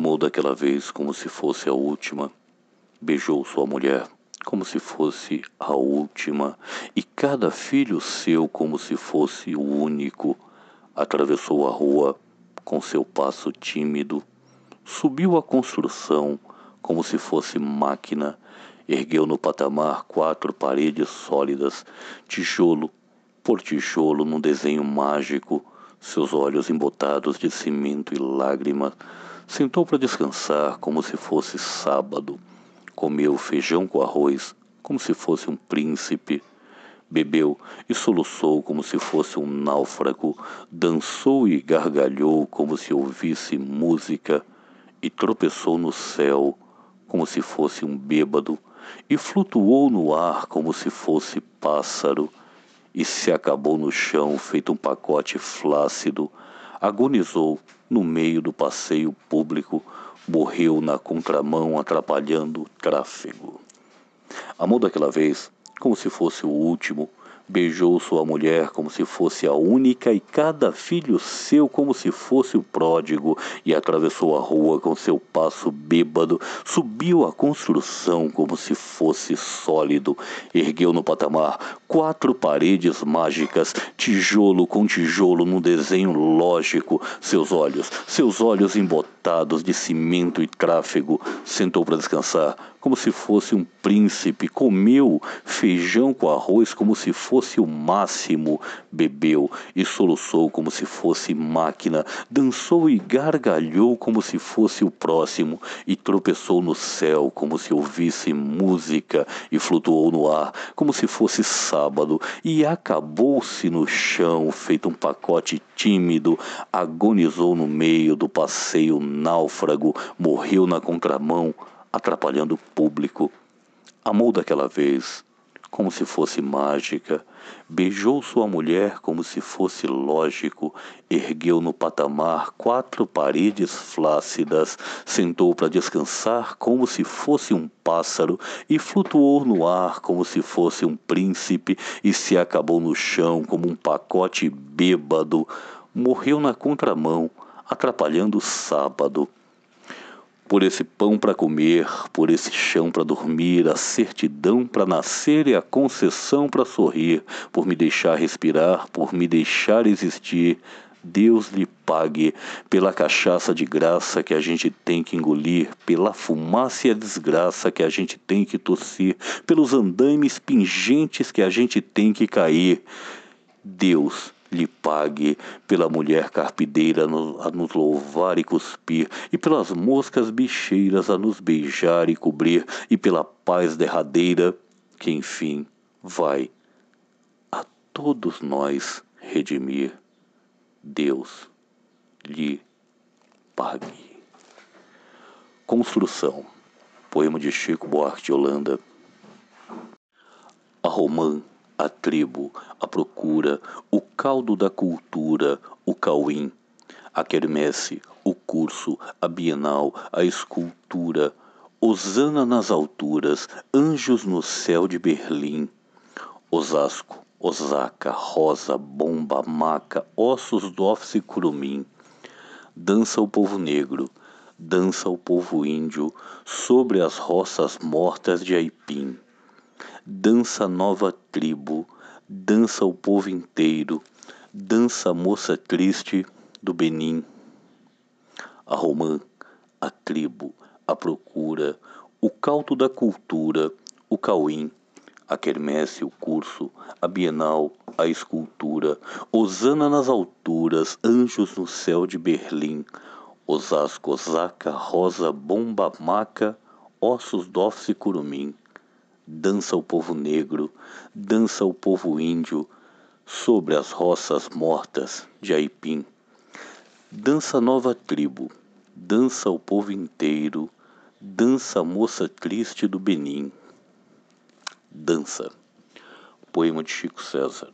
Amou daquela vez como se fosse a última, beijou sua mulher como se fosse a última, e cada filho seu como se fosse o único, atravessou a rua com seu passo tímido, subiu a construção como se fosse máquina, ergueu no patamar quatro paredes sólidas, tijolo por tijolo num desenho mágico, seus olhos embotados de cimento e lágrimas, sentou para descansar como se fosse sábado, comeu feijão com arroz como se fosse um príncipe, bebeu e soluçou como se fosse um náufrago, dançou e gargalhou como se ouvisse música, e tropeçou no céu como se fosse um bêbado, e flutuou no ar como se fosse pássaro, e se acabou no chão feito um pacote flácido, agonizou no meio do passeio público, morreu na contramão atrapalhando o tráfego. Amou daquela vez como se fosse o último, beijou sua mulher como se fosse a única e cada filho seu como se fosse o pródigo, e atravessou a rua com seu passo bêbado, subiu a construção como se fosse sólido, ergueu no patamar quatro paredes mágicas, tijolo com tijolo num desenho lógico, seus olhos, seus olhos embotados de cimento e tráfego, sentou para descansar como se fosse um príncipe, comeu feijão com arroz como se fosse o máximo, bebeu e soluçou como se fosse máquina, dançou e gargalhou como se fosse o próximo, e tropeçou no céu como se ouvisse música, e flutuou no ar como se fosse sábado, e acabou-se no chão, feito um pacote tímido, agonizou no meio do passeio náufrago, morreu na contramão, atrapalhando o público. Amou daquela vez, como se fosse mágica, beijou sua mulher como se fosse lógico, ergueu no patamar quatro paredes flácidas, sentou para descansar como se fosse um pássaro. E flutuou no ar como se fosse um príncipe. E se acabou no chão como um pacote bêbado, morreu na contramão, atrapalhando o sábado por esse pão para comer, por esse chão para dormir, a certidão para nascer e a concessão para sorrir, por me deixar respirar, por me deixar existir. Deus lhe pague pela cachaça de graça que a gente tem que engolir, pela fumaça e a desgraça que a gente tem que tossir, pelos andaimes pingentes que a gente tem que cair. Deus lhe pague pela mulher carpideira a nos louvar e cuspir, e pelas moscas bicheiras a nos beijar e cobrir, e pela paz derradeira que enfim vai a todos nós redimir. Deus lhe pague. Construção. Poema de Chico Buarque de Holanda. A romã a tribo, a procura, o caldo da cultura, o cauim, a quermesse, o curso, a bienal, a escultura, Osana nas alturas, anjos no céu de Berlim, Osasco, Osaka, Rosa, Bomba, Maca, ossos do office curumim. Dança o povo negro, dança o povo índio sobre as roças mortas de Aipim dança nova tribo, dança o povo inteiro, dança a moça triste do Benim. A romã, a tribo, a procura, o caldo da cultura, o cauim, a quermesse, o curso, a bienal, a escultura, Osana nas alturas, anjos no céu de Berlim, Osasco, Osaka, Rosa, Bomba, Maca, ossos d'office curumim dança o povo negro, dança o povo índio sobre as roças mortas de Aipim. Dança nova tribo, dança o povo inteiro, dança a moça triste do Benim. Dança. Poema de Chico César.